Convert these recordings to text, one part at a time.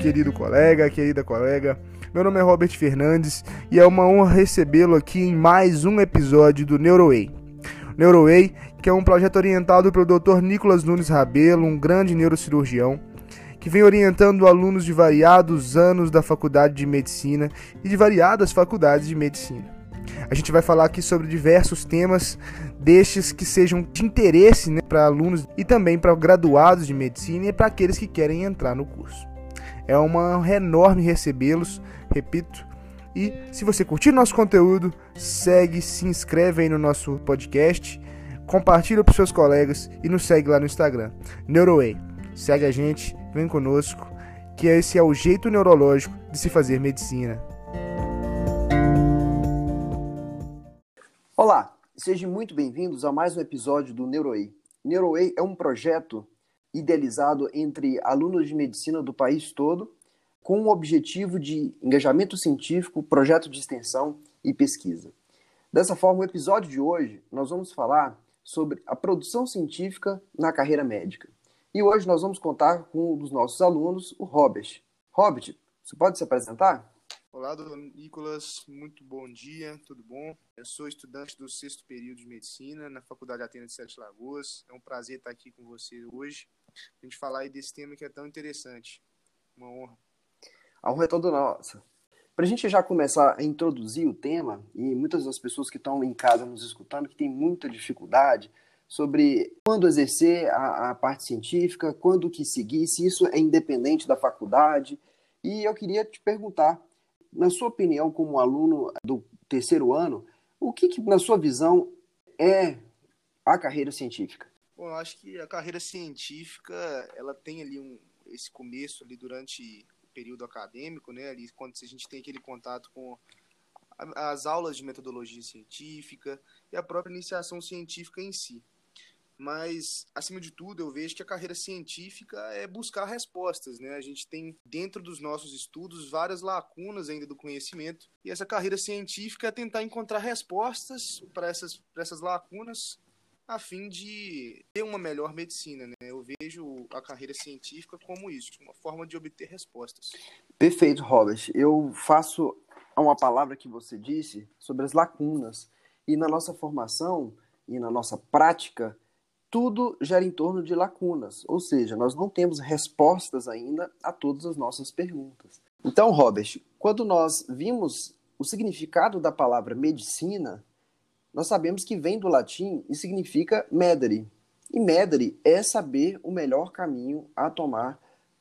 querido colega, querida colega. Meu nome é Robert Fernandes e é uma honra recebê-lo aqui em mais um episódio do NeuroWay. NeuroWay, que é um projeto orientado pelo Dr. Nicolas Nunes Rabelo, um grande neurocirurgião, que vem orientando alunos de variados anos da Faculdade de Medicina e de variadas faculdades de medicina. A gente vai falar aqui sobre diversos temas, destes que sejam de interesse né, para alunos e também para graduados de medicina e para aqueles que querem entrar no curso. É uma honra enorme recebê-los, repito. E se você curtir nosso conteúdo, segue, se inscreve aí no nosso podcast, compartilha para seus colegas e nos segue lá no Instagram, NeuroWay. Segue a gente, vem conosco, que esse é o jeito neurológico de se fazer medicina. Olá, sejam muito bem-vindos a mais um episódio do NeuroWay. NeuroWay é um projeto idealizado entre alunos de medicina do país todo, com o objetivo de engajamento científico, projeto de extensão e pesquisa. Dessa forma, o episódio de hoje nós vamos falar sobre a produção científica na carreira médica. E hoje nós vamos contar com um dos nossos alunos, o Robert. Robert, você pode se apresentar? Olá, doutor Nicolas, muito bom dia, tudo bom? Eu sou estudante do sexto período de medicina na Faculdade Atena de Sete Lagoas. É um prazer estar aqui com você hoje, a gente falar aí desse tema que é tão interessante. Uma honra. A honra é toda nossa. Para a gente já começar a introduzir o tema, e muitas das pessoas que estão em casa nos escutando que têm muita dificuldade sobre quando exercer a, a parte científica, quando que seguir, se isso é independente da faculdade. E eu queria te perguntar, na sua opinião, como aluno do terceiro ano, o que, que na sua visão, é a carreira científica? Bom, eu acho que a carreira científica, ela tem ali um, esse começo ali durante o período acadêmico, né? Ali quando a gente tem aquele contato com as aulas de metodologia científica e a própria iniciação científica em si mas acima de tudo eu vejo que a carreira científica é buscar respostas, né? A gente tem dentro dos nossos estudos várias lacunas ainda do conhecimento e essa carreira científica é tentar encontrar respostas para essas, essas lacunas a fim de ter uma melhor medicina, né? Eu vejo a carreira científica como isso, uma forma de obter respostas. Perfeito, Robert. Eu faço uma palavra que você disse sobre as lacunas e na nossa formação e na nossa prática tudo gera em torno de lacunas, ou seja, nós não temos respostas ainda a todas as nossas perguntas. Então, Robert, quando nós vimos o significado da palavra medicina, nós sabemos que vem do latim e significa medere. E medere é saber o melhor caminho a tomar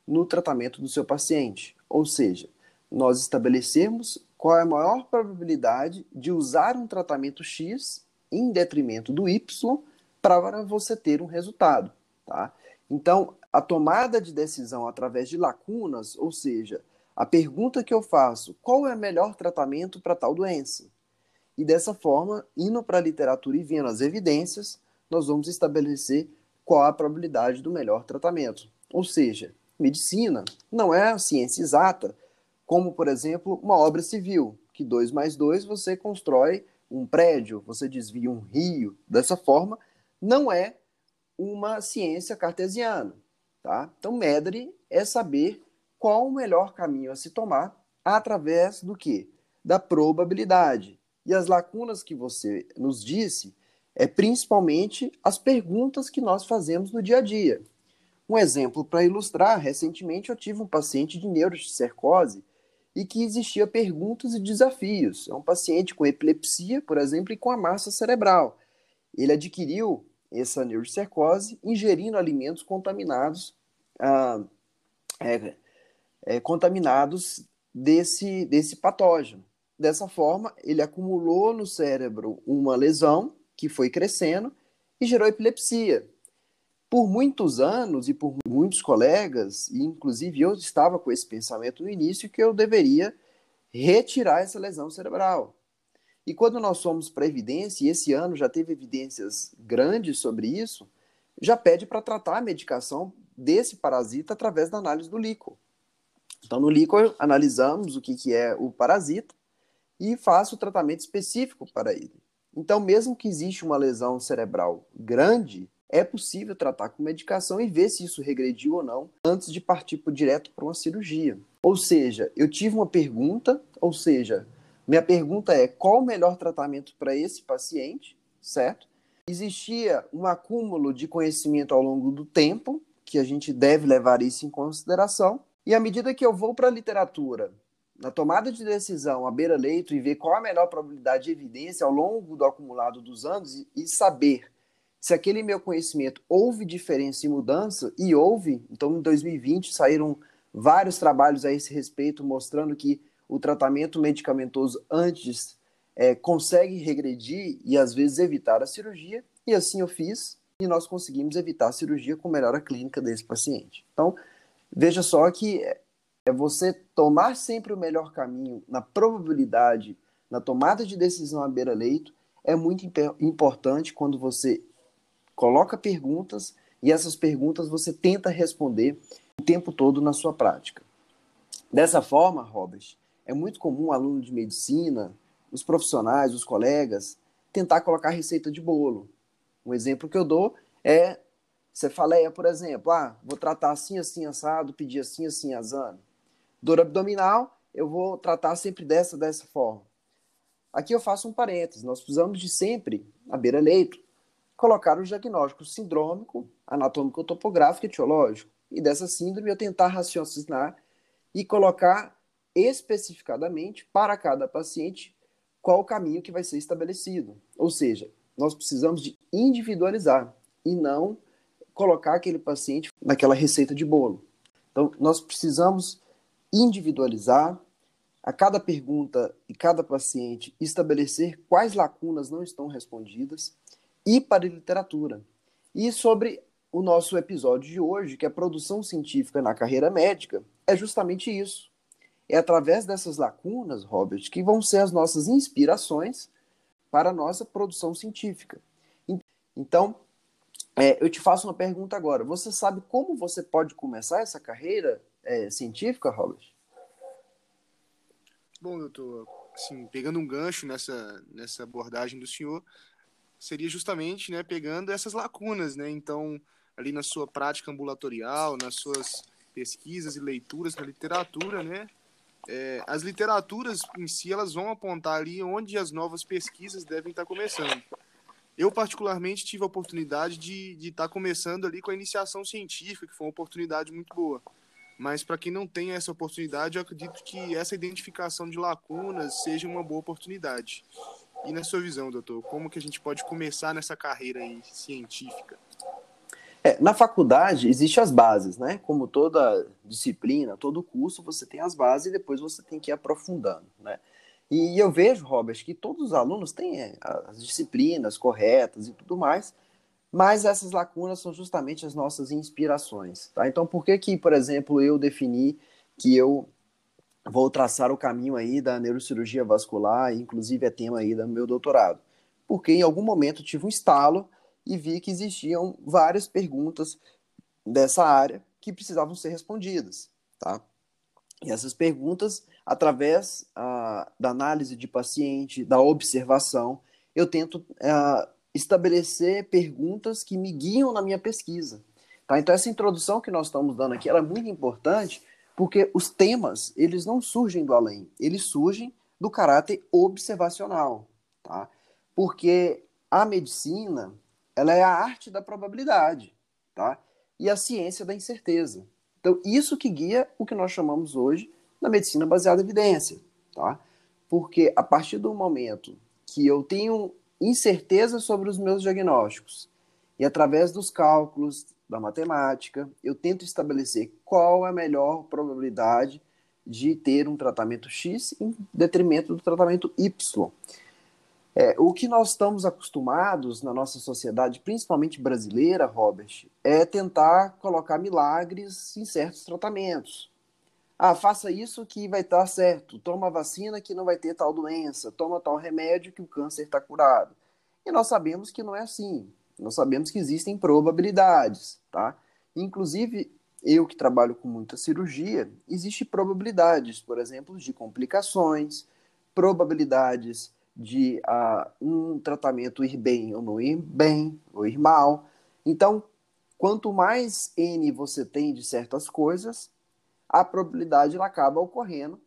no tratamento do seu paciente. Ou seja, nós estabelecemos qual é a maior probabilidade de usar um tratamento X em detrimento do Y para você ter um resultado. Tá? Então, a tomada de decisão através de lacunas, ou seja, a pergunta que eu faço, qual é o melhor tratamento para tal doença? E dessa forma, indo para a literatura e vendo as evidências, nós vamos estabelecer qual a probabilidade do melhor tratamento. Ou seja, medicina não é ciência exata, como, por exemplo, uma obra civil, que 2 mais 2 você constrói um prédio, você desvia um rio. Dessa forma, não é uma ciência cartesiana. Tá? Então, medre é saber qual o melhor caminho a se tomar através do que? Da probabilidade. E as lacunas que você nos disse é principalmente as perguntas que nós fazemos no dia a dia. Um exemplo para ilustrar, recentemente eu tive um paciente de neurocercose e que existia perguntas e desafios. É um paciente com epilepsia, por exemplo, e com a massa cerebral. Ele adquiriu essa neurocercose ingerindo alimentos contaminados, ah, é, é, contaminados desse, desse patógeno. Dessa forma, ele acumulou no cérebro uma lesão que foi crescendo e gerou epilepsia. Por muitos anos e por muitos colegas, e inclusive eu estava com esse pensamento no início, que eu deveria retirar essa lesão cerebral. E quando nós somos para evidência, e esse ano já teve evidências grandes sobre isso, já pede para tratar a medicação desse parasita através da análise do líquor. Então, no líquor, analisamos o que, que é o parasita e faço o tratamento específico para ele. Então, mesmo que exista uma lesão cerebral grande, é possível tratar com medicação e ver se isso regrediu ou não antes de partir direto para uma cirurgia. Ou seja, eu tive uma pergunta, ou seja, minha pergunta é qual o melhor tratamento para esse paciente, certo? Existia um acúmulo de conhecimento ao longo do tempo, que a gente deve levar isso em consideração, e à medida que eu vou para a literatura, na tomada de decisão à beira-leito e ver qual a melhor probabilidade de evidência ao longo do acumulado dos anos e, e saber se aquele meu conhecimento houve diferença e mudança, e houve, então em 2020 saíram vários trabalhos a esse respeito mostrando que o tratamento medicamentoso antes é, consegue regredir e às vezes evitar a cirurgia, e assim eu fiz, e nós conseguimos evitar a cirurgia com melhora clínica desse paciente. Então, veja só que é você tomar sempre o melhor caminho na probabilidade, na tomada de decisão à beira-leito, é muito importante quando você coloca perguntas e essas perguntas você tenta responder o tempo todo na sua prática. Dessa forma, Robert, é muito comum o aluno de medicina, os profissionais, os colegas, tentar colocar receita de bolo. Um exemplo que eu dou é cefaleia, por exemplo. Ah, vou tratar assim, assim, assado, pedir assim, assim, azano. Dor abdominal, eu vou tratar sempre dessa, dessa forma. Aqui eu faço um parênteses. Nós precisamos de sempre, à beira-leito, colocar o diagnóstico sindrômico, anatômico, topográfico e etiológico. E dessa síndrome eu tentar raciocinar e colocar especificadamente para cada paciente qual o caminho que vai ser estabelecido. Ou seja, nós precisamos de individualizar e não colocar aquele paciente naquela receita de bolo. Então, nós precisamos individualizar a cada pergunta e cada paciente estabelecer quais lacunas não estão respondidas e para a literatura. E sobre o nosso episódio de hoje, que é a produção científica na carreira médica, é justamente isso. É através dessas lacunas, Robert, que vão ser as nossas inspirações para a nossa produção científica. Então, é, eu te faço uma pergunta agora. Você sabe como você pode começar essa carreira é, científica, Robert? Bom, doutor, assim, pegando um gancho nessa, nessa abordagem do senhor, seria justamente né, pegando essas lacunas, né? Então, ali na sua prática ambulatorial, nas suas pesquisas e leituras na literatura, né? É, as literaturas em si elas vão apontar ali onde as novas pesquisas devem estar começando. Eu, particularmente, tive a oportunidade de estar tá começando ali com a iniciação científica, que foi uma oportunidade muito boa. Mas para quem não tem essa oportunidade, eu acredito que essa identificação de lacunas seja uma boa oportunidade. E na sua visão, doutor, como que a gente pode começar nessa carreira aí científica? É, na faculdade existem as bases, né? Como toda disciplina, todo curso, você tem as bases e depois você tem que ir aprofundando, né? E eu vejo, Robert, que todos os alunos têm é, as disciplinas corretas e tudo mais, mas essas lacunas são justamente as nossas inspirações, tá? Então, por que que, por exemplo, eu defini que eu vou traçar o caminho aí da neurocirurgia vascular, inclusive é tema aí do meu doutorado. Porque em algum momento tive um estalo e vi que existiam várias perguntas dessa área que precisavam ser respondidas, tá? E essas perguntas, através uh, da análise de paciente, da observação, eu tento uh, estabelecer perguntas que me guiam na minha pesquisa. Tá? Então, essa introdução que nós estamos dando aqui é muito importante porque os temas, eles não surgem do além, eles surgem do caráter observacional, tá? Porque a medicina, ela é a arte da probabilidade, tá? E a ciência da incerteza. Então, isso que guia o que nós chamamos hoje da medicina baseada em evidência, tá? Porque a partir do momento que eu tenho incerteza sobre os meus diagnósticos e através dos cálculos, da matemática, eu tento estabelecer qual é a melhor probabilidade de ter um tratamento X em detrimento do tratamento Y. É, o que nós estamos acostumados na nossa sociedade, principalmente brasileira, Robert, é tentar colocar milagres em certos tratamentos. Ah, faça isso que vai estar certo. Toma vacina que não vai ter tal doença. Toma tal remédio que o câncer está curado. E nós sabemos que não é assim. Nós sabemos que existem probabilidades, tá? Inclusive, eu que trabalho com muita cirurgia, existe probabilidades, por exemplo, de complicações, probabilidades de uh, um tratamento ir bem ou não ir bem, ou ir mal. Então, quanto mais N você tem de certas coisas, a probabilidade ela acaba ocorrendo.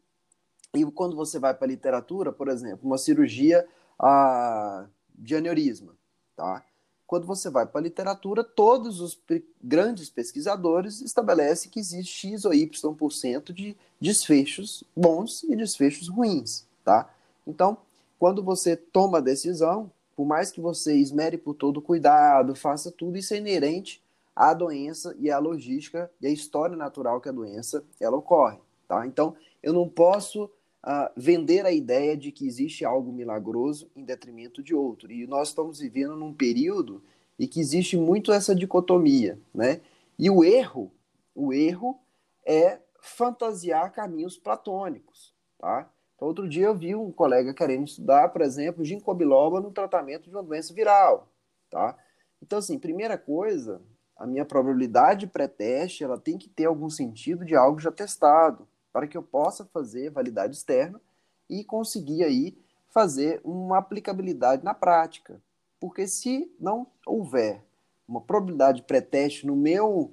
E quando você vai para a literatura, por exemplo, uma cirurgia ah, de aneurisma, tá? Quando você vai para a literatura, todos os grandes pesquisadores estabelecem que existe X ou Y% por cento de desfechos bons e desfechos ruins, tá? Então, quando você toma a decisão, por mais que você esmere por todo cuidado, faça tudo, isso é inerente à doença e à logística e à história natural que a doença ela ocorre, tá? Então, eu não posso uh, vender a ideia de que existe algo milagroso em detrimento de outro. E nós estamos vivendo num período em que existe muito essa dicotomia, né? E o erro, o erro é fantasiar caminhos platônicos, tá? Então, outro dia eu vi um colega querendo estudar, por exemplo, ginkgo biloba no tratamento de uma doença viral, tá? Então, assim, primeira coisa, a minha probabilidade pré-teste, ela tem que ter algum sentido de algo já testado para que eu possa fazer validade externa e conseguir aí fazer uma aplicabilidade na prática. Porque se não houver uma probabilidade pré-teste no meu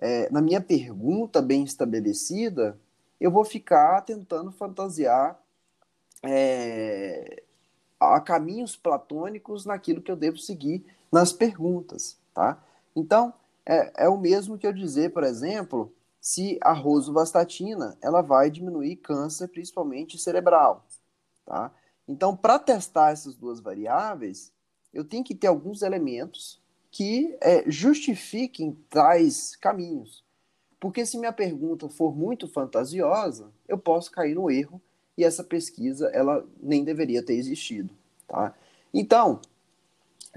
é, na minha pergunta bem estabelecida, eu vou ficar tentando fantasiar é, a caminhos platônicos naquilo que eu devo seguir nas perguntas, tá? Então, é, é o mesmo que eu dizer, por exemplo, se a rosuvastatina ela vai diminuir câncer, principalmente cerebral. Tá? Então, para testar essas duas variáveis, eu tenho que ter alguns elementos que é, justifiquem tais caminhos. Porque se minha pergunta for muito fantasiosa, eu posso cair no erro e essa pesquisa ela nem deveria ter existido. Tá? Então,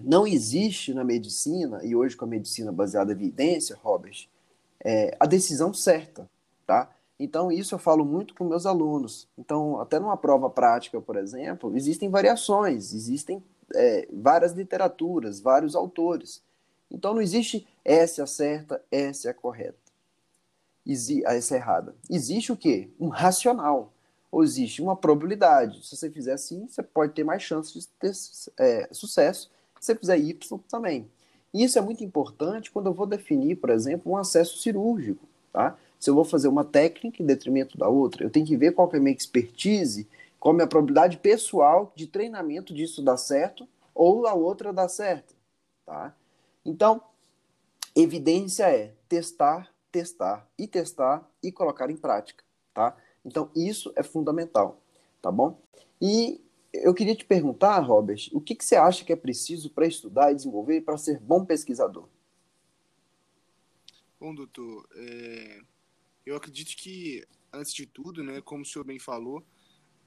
não existe na medicina, e hoje com a medicina baseada em evidência, Robert, é, a decisão certa, tá? Então, isso eu falo muito com meus alunos. Então, até numa prova prática, por exemplo, existem variações, existem é, várias literaturas, vários autores. Então, não existe essa é a certa, essa é a correta, essa é errada. Existe o quê? Um racional, ou existe uma probabilidade. Se você fizer assim, você pode ter mais chance de ter é, sucesso. Se fizer Y, também. E isso é muito importante quando eu vou definir, por exemplo, um acesso cirúrgico. Tá? Se eu vou fazer uma técnica em detrimento da outra, eu tenho que ver qual é a minha expertise, qual é a minha probabilidade pessoal de treinamento disso dar certo ou a outra dar certo. Tá? Então, evidência é testar, testar e testar e colocar em prática. Tá? Então, isso é fundamental. Tá bom? E eu queria te perguntar, Robert, o que, que você acha que é preciso para estudar e desenvolver para ser bom pesquisador? Bom, doutor, é... eu acredito que, antes de tudo, né, como o senhor bem falou,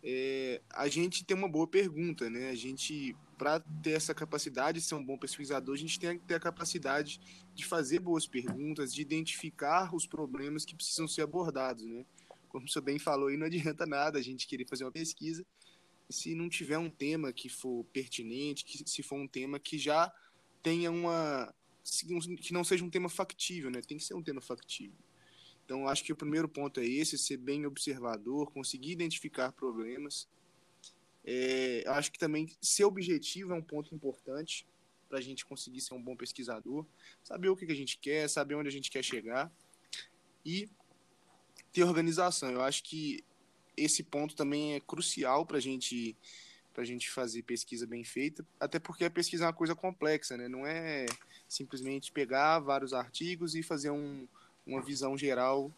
é... a gente tem uma boa pergunta, né? A gente, para ter essa capacidade de ser um bom pesquisador, a gente tem que ter a capacidade de fazer boas perguntas, de identificar os problemas que precisam ser abordados, né? Como o senhor bem falou, aí não adianta nada a gente querer fazer uma pesquisa se não tiver um tema que for pertinente, que se for um tema que já tenha uma que não seja um tema factível, né? Tem que ser um tema factível. Então, acho que o primeiro ponto é esse: ser bem observador, conseguir identificar problemas. É, acho que também ser objetivo é um ponto importante para a gente conseguir ser um bom pesquisador, saber o que, que a gente quer, saber onde a gente quer chegar e ter organização. Eu acho que esse ponto também é crucial para gente, a gente fazer pesquisa bem feita, até porque a pesquisa é uma coisa complexa, né? não é simplesmente pegar vários artigos e fazer um, uma visão geral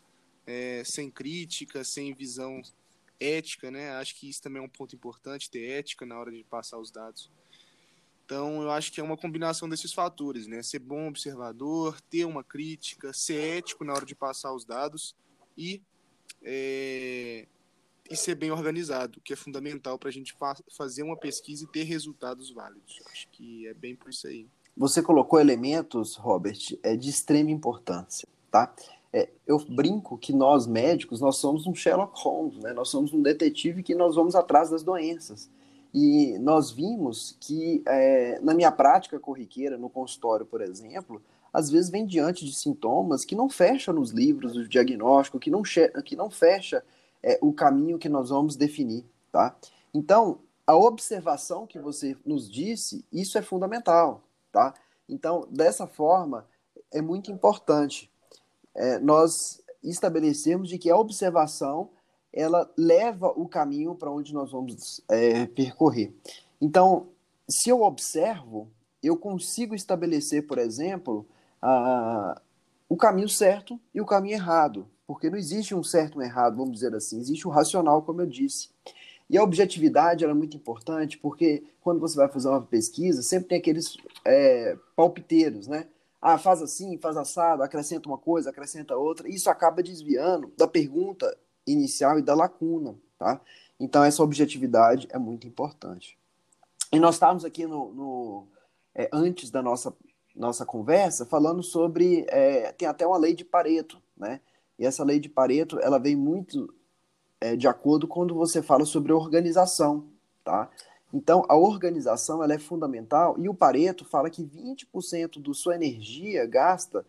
é, sem crítica, sem visão ética, né? Acho que isso também é um ponto importante, ter ética na hora de passar os dados. Então, eu acho que é uma combinação desses fatores, né? Ser bom observador, ter uma crítica, ser ético na hora de passar os dados e é, e ser bem organizado, que é fundamental para a gente fa fazer uma pesquisa e ter resultados válidos. Acho que é bem por isso aí. Você colocou elementos, Robert, é de extrema importância, tá? É, eu brinco que nós médicos nós somos um Sherlock Holmes, né? Nós somos um detetive que nós vamos atrás das doenças. E nós vimos que é, na minha prática corriqueira, no consultório, por exemplo, às vezes vem diante de sintomas que não fecha nos livros do diagnóstico, que não, que não fecha é, o caminho que nós vamos definir, tá? Então, a observação que você nos disse, isso é fundamental, tá? Então, dessa forma, é muito importante é, nós estabelecermos de que a observação ela leva o caminho para onde nós vamos é, percorrer. Então, se eu observo, eu consigo estabelecer, por exemplo, a, o caminho certo e o caminho errado, porque não existe um certo e um errado, vamos dizer assim, existe o um racional, como eu disse. E a objetividade é muito importante, porque quando você vai fazer uma pesquisa, sempre tem aqueles é, palpiteiros, né? Ah, faz assim, faz assado, acrescenta uma coisa, acrescenta outra. Isso acaba desviando da pergunta inicial e da lacuna, tá? Então, essa objetividade é muito importante. E nós estávamos aqui no, no é, antes da nossa, nossa conversa falando sobre. É, tem até uma lei de Pareto, né? E essa lei de Pareto ela vem muito é, de acordo quando você fala sobre organização, tá? Então, a organização ela é fundamental e o Pareto fala que 20% da sua energia gasta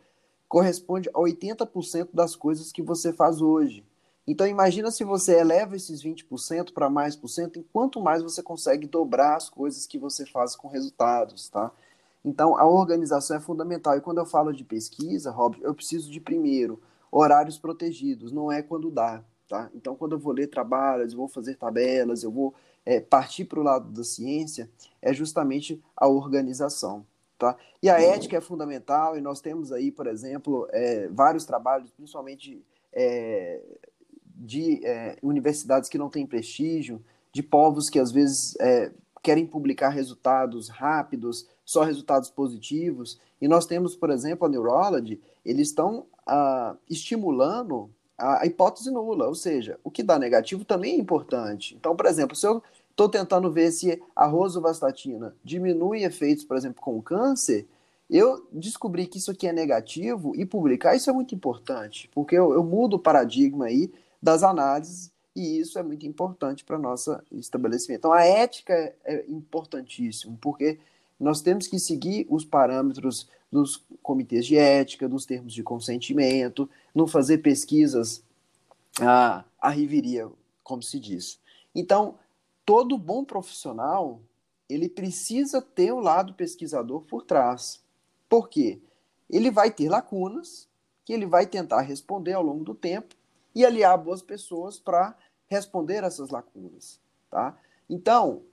corresponde a 80% das coisas que você faz hoje. Então, imagina se você eleva esses 20% para mais por cento, quanto mais você consegue dobrar as coisas que você faz com resultados, tá? Então, a organização é fundamental. E quando eu falo de pesquisa, Rob, eu preciso de, primeiro, horários protegidos, não é quando dá, tá? Então, quando eu vou ler trabalhos, eu vou fazer tabelas, eu vou é, partir para o lado da ciência, é justamente a organização. Tá? E a ética é fundamental, e nós temos aí, por exemplo, é, vários trabalhos, principalmente é, de é, universidades que não têm prestígio, de povos que às vezes é, querem publicar resultados rápidos, só resultados positivos. E nós temos, por exemplo, a Neurology, eles estão ah, estimulando a, hipótese nula, ou seja, o que dá negativo também é importante. Então, por exemplo, se eu estou tentando ver se a rosuvastatina diminui efeitos, por exemplo, com câncer, eu descobri que isso aqui é negativo e publicar isso é muito importante, porque eu, eu mudo o paradigma aí das análises, e isso é muito importante para nosso estabelecimento. Então, a ética é, é importantíssimo, porque nós temos que seguir os parâmetros dos comitês de ética, dos termos de consentimento, não fazer pesquisas à, à riveria, como se diz. Então, todo bom profissional, ele precisa ter o lado pesquisador por trás. Por quê? Ele vai ter lacunas que ele vai tentar responder ao longo do tempo e aliar boas pessoas para responder essas lacunas, tá? Então,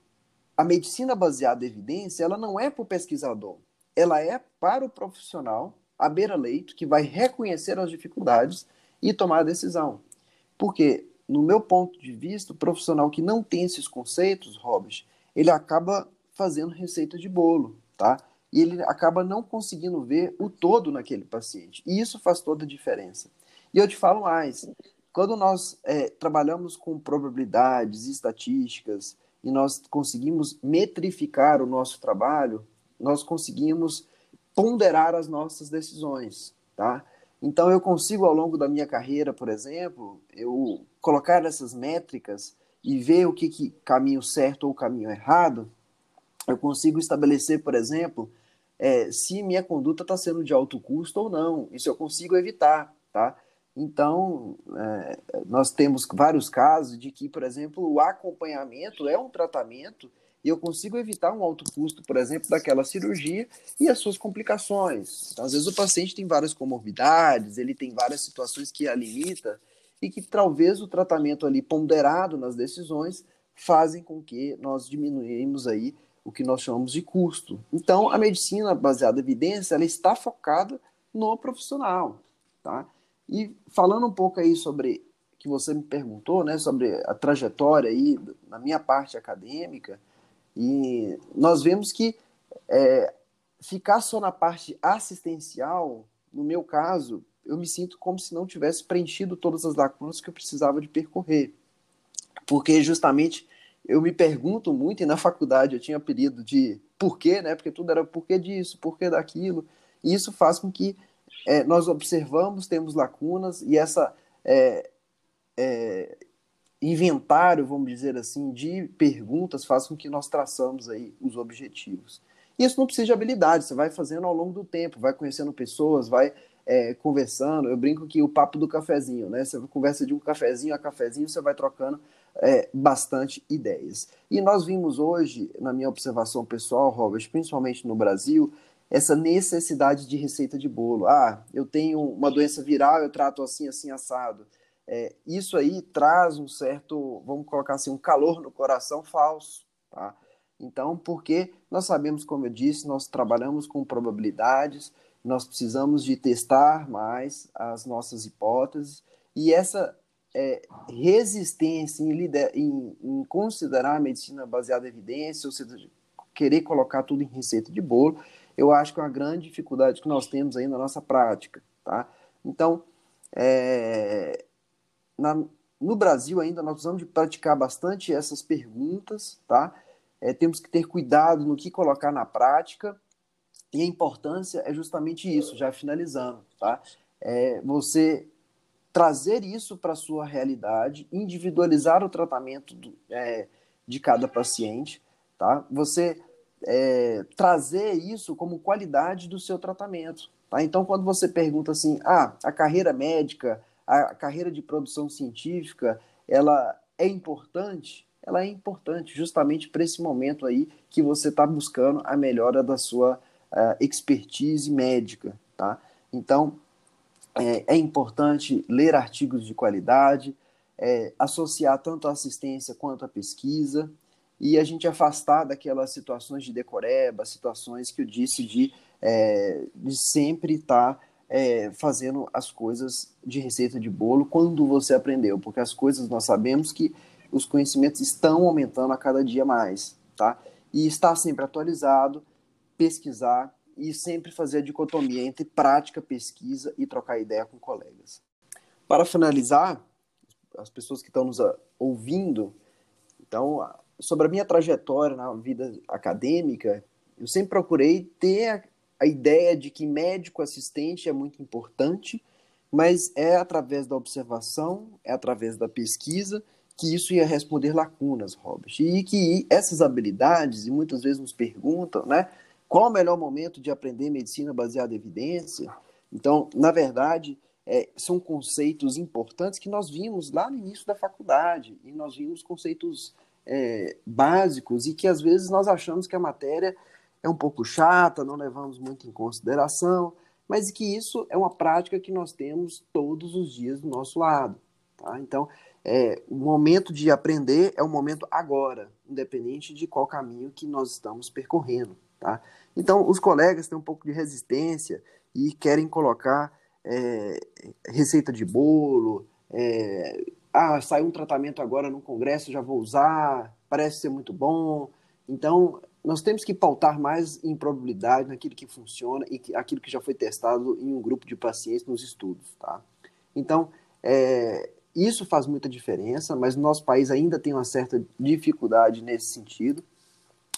a medicina baseada em evidência, ela não é para o pesquisador, ela é para o profissional à beira-leito que vai reconhecer as dificuldades e tomar a decisão. Porque, no meu ponto de vista, o profissional que não tem esses conceitos, Robert, ele acaba fazendo receita de bolo, tá? E ele acaba não conseguindo ver o todo naquele paciente. E isso faz toda a diferença. E eu te falo mais: quando nós é, trabalhamos com probabilidades, estatísticas, e nós conseguimos metrificar o nosso trabalho, nós conseguimos ponderar as nossas decisões, tá? Então eu consigo ao longo da minha carreira, por exemplo, eu colocar essas métricas e ver o que, que caminho certo ou caminho errado, eu consigo estabelecer, por exemplo, é, se minha conduta está sendo de alto custo ou não. Isso eu consigo evitar, tá? Então, é, nós temos vários casos de que, por exemplo, o acompanhamento é um tratamento e eu consigo evitar um alto custo, por exemplo, daquela cirurgia e as suas complicações. Então, às vezes o paciente tem várias comorbidades, ele tem várias situações que a limita e que talvez o tratamento ali ponderado nas decisões fazem com que nós diminuímos aí o que nós chamamos de custo. Então, a medicina baseada em evidência, ela está focada no profissional, tá? E falando um pouco aí sobre que você me perguntou, né, sobre a trajetória aí na minha parte acadêmica, e nós vemos que é, ficar só na parte assistencial, no meu caso, eu me sinto como se não tivesse preenchido todas as lacunas que eu precisava de percorrer. Porque justamente eu me pergunto muito, e na faculdade eu tinha apelido de porquê, né? Porque tudo era porquê disso, porquê daquilo. E isso faz com que é, nós observamos, temos lacunas, e essa é, é, inventário, vamos dizer assim, de perguntas faz com que nós traçamos aí os objetivos. Isso não precisa de habilidade, você vai fazendo ao longo do tempo, vai conhecendo pessoas, vai é, conversando. Eu brinco que o papo do cafezinho, né? Você conversa de um cafezinho a cafezinho, você vai trocando é, bastante ideias. E nós vimos hoje, na minha observação pessoal, Robert, principalmente no Brasil, essa necessidade de receita de bolo. Ah, eu tenho uma doença viral, eu trato assim, assim, assado. É, isso aí traz um certo, vamos colocar assim, um calor no coração falso, tá? Então, porque nós sabemos, como eu disse, nós trabalhamos com probabilidades, nós precisamos de testar mais as nossas hipóteses, e essa é, resistência em, em, em, considerar a medicina baseada em evidência, ou seja, querer colocar tudo em receita de bolo, eu acho que é uma grande dificuldade que nós temos aí na nossa prática, tá? Então, é, na, no Brasil ainda nós precisamos de praticar bastante essas perguntas, tá? É, temos que ter cuidado no que colocar na prática e a importância é justamente isso, já finalizando, tá? É você trazer isso para a sua realidade, individualizar o tratamento do, é, de cada paciente, tá? Você é, trazer isso como qualidade do seu tratamento. Tá? Então, quando você pergunta assim, ah, a carreira médica, a carreira de produção científica, ela é importante? Ela é importante justamente para esse momento aí que você está buscando a melhora da sua uh, expertise médica, tá? Então, é, é importante ler artigos de qualidade, é, associar tanto a assistência quanto a pesquisa, e a gente afastar daquelas situações de decoreba, situações que eu disse de, é, de sempre estar tá, é, fazendo as coisas de receita de bolo quando você aprendeu, porque as coisas nós sabemos que os conhecimentos estão aumentando a cada dia mais, tá? E estar sempre atualizado, pesquisar e sempre fazer a dicotomia entre prática, pesquisa e trocar ideia com colegas. Para finalizar, as pessoas que estão nos ouvindo, então sobre a minha trajetória na vida acadêmica, eu sempre procurei ter a, ideia de que médico assistente é muito importante, mas é através da observação, é através da pesquisa que isso ia responder lacunas, Robert. E que essas habilidades, e muitas vezes nos perguntam, né, qual o melhor momento de aprender medicina baseada em evidência? Então, na verdade, é, são conceitos importantes que nós vimos lá no início da faculdade, e nós vimos conceitos é, básicos e que às vezes nós achamos que a matéria é um pouco chata, não levamos muito em consideração, mas que isso é uma prática que nós temos todos os dias do nosso lado. Tá? Então, é, o momento de aprender é o momento agora, independente de qual caminho que nós estamos percorrendo. Tá? Então, os colegas têm um pouco de resistência e querem colocar é, receita de bolo, é, ah, saiu um tratamento agora no congresso, já vou usar, parece ser muito bom. Então, nós temos que pautar mais em probabilidade naquilo que funciona e que, aquilo que já foi testado em um grupo de pacientes nos estudos, tá? Então, é, isso faz muita diferença, mas no nosso país ainda tem uma certa dificuldade nesse sentido.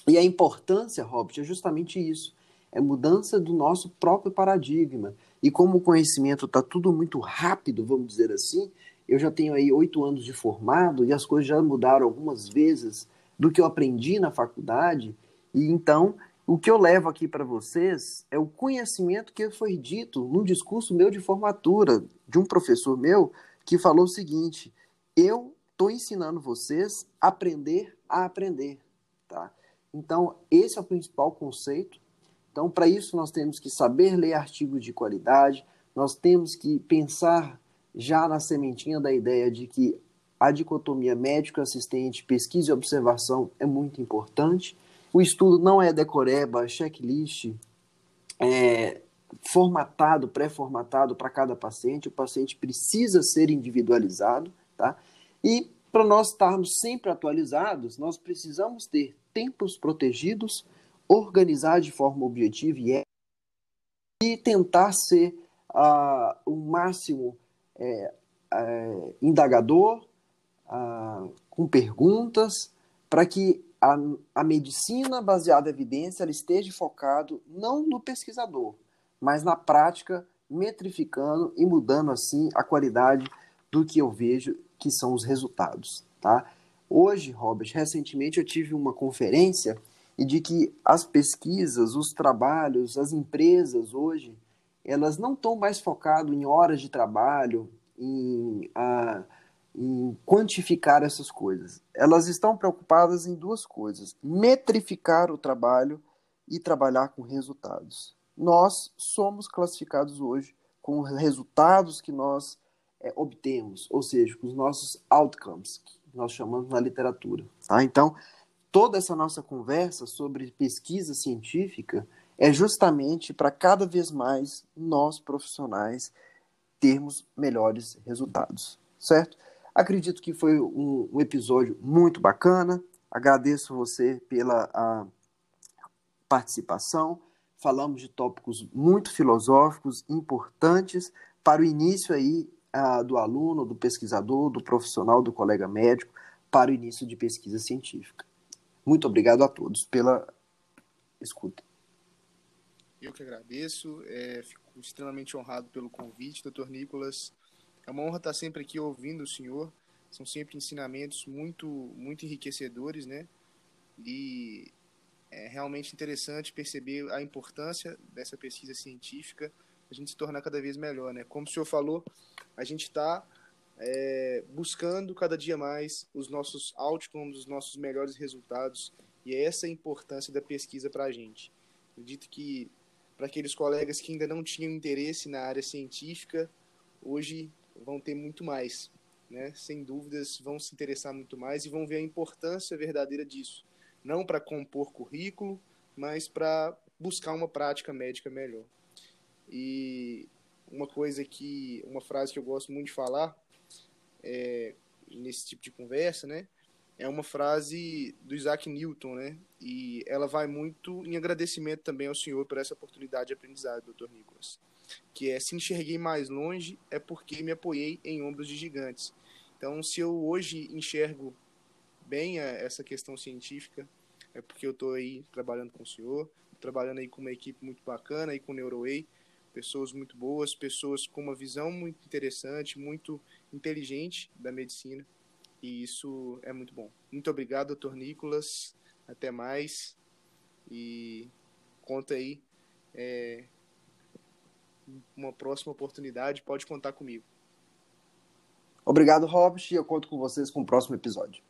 E a importância, Robert, é justamente isso. É mudança do nosso próprio paradigma. E como o conhecimento está tudo muito rápido, vamos dizer assim, eu já tenho aí oito anos de formado e as coisas já mudaram algumas vezes do que eu aprendi na faculdade. E então, o que eu levo aqui para vocês é o conhecimento que foi dito num discurso meu de formatura de um professor meu que falou o seguinte: eu estou ensinando vocês a aprender a aprender, tá? Então, esse é o principal conceito. Então, para isso, nós temos que saber ler artigos de qualidade, nós temos que pensar já na sementinha da ideia de que a dicotomia médico-assistente, pesquisa e observação é muito importante. O estudo não é decoreba, checklist, é formatado, pré-formatado para cada paciente. O paciente precisa ser individualizado, tá? E para nós estarmos sempre atualizados, nós precisamos ter tempos protegidos, organizar de forma objetiva e, é, e tentar ser uh, o máximo é, é, indagador, a, com perguntas, para que a, a medicina baseada em evidência ela esteja focado não no pesquisador, mas na prática, metrificando e mudando assim a qualidade do que eu vejo que são os resultados, tá? Hoje, Robert, recentemente eu tive uma conferência e de que as pesquisas, os trabalhos, as empresas hoje elas não estão mais focadas em horas de trabalho, em, a, em quantificar essas coisas. Elas estão preocupadas em duas coisas: metrificar o trabalho e trabalhar com resultados. nós somos classificados hoje com os resultados que nós é, obtemos, ou seja, com os nossos outcomes, que nós chamamos na literatura. Tá? Então, toda essa nossa conversa sobre pesquisa científica é justamente para cada vez mais nós profissionais termos melhores resultados, certo? Acredito que foi um, um episódio muito bacana. Agradeço você pela participação. Falamos de tópicos muito filosóficos, importantes para o início aí do aluno, do pesquisador, do profissional, do colega médico, para o início de pesquisa científica. Muito obrigado a todos pela escuta. Eu que agradeço, é, fico extremamente honrado pelo convite, doutor Nicolas. É uma honra estar sempre aqui ouvindo o senhor. São sempre ensinamentos muito, muito enriquecedores, né? E é realmente interessante perceber a importância dessa pesquisa científica, a gente se tornar cada vez melhor, né? Como o senhor falou, a gente está é, buscando cada dia mais os nossos outcomes, os nossos melhores resultados, e é essa a importância da pesquisa para a gente. Acredito que para aqueles colegas que ainda não tinham interesse na área científica, hoje vão ter muito mais, né? Sem dúvidas, vão se interessar muito mais e vão ver a importância verdadeira disso, não para compor currículo, mas para buscar uma prática médica melhor. E uma coisa que, uma frase que eu gosto muito de falar é, nesse tipo de conversa, né? é uma frase do Isaac Newton, né? E ela vai muito em agradecimento também ao senhor por essa oportunidade de aprendizado, doutor Nicolas. Que é, se enxerguei mais longe, é porque me apoiei em ombros de gigantes. Então, se eu hoje enxergo bem essa questão científica, é porque eu estou aí trabalhando com o senhor, trabalhando aí com uma equipe muito bacana, aí com o NeuroWay, pessoas muito boas, pessoas com uma visão muito interessante, muito inteligente da medicina e isso é muito bom. Muito obrigado, doutor Nicolas. Até mais. E conta aí. É, uma próxima oportunidade, pode contar comigo. Obrigado, Robert, e eu conto com vocês com o próximo episódio.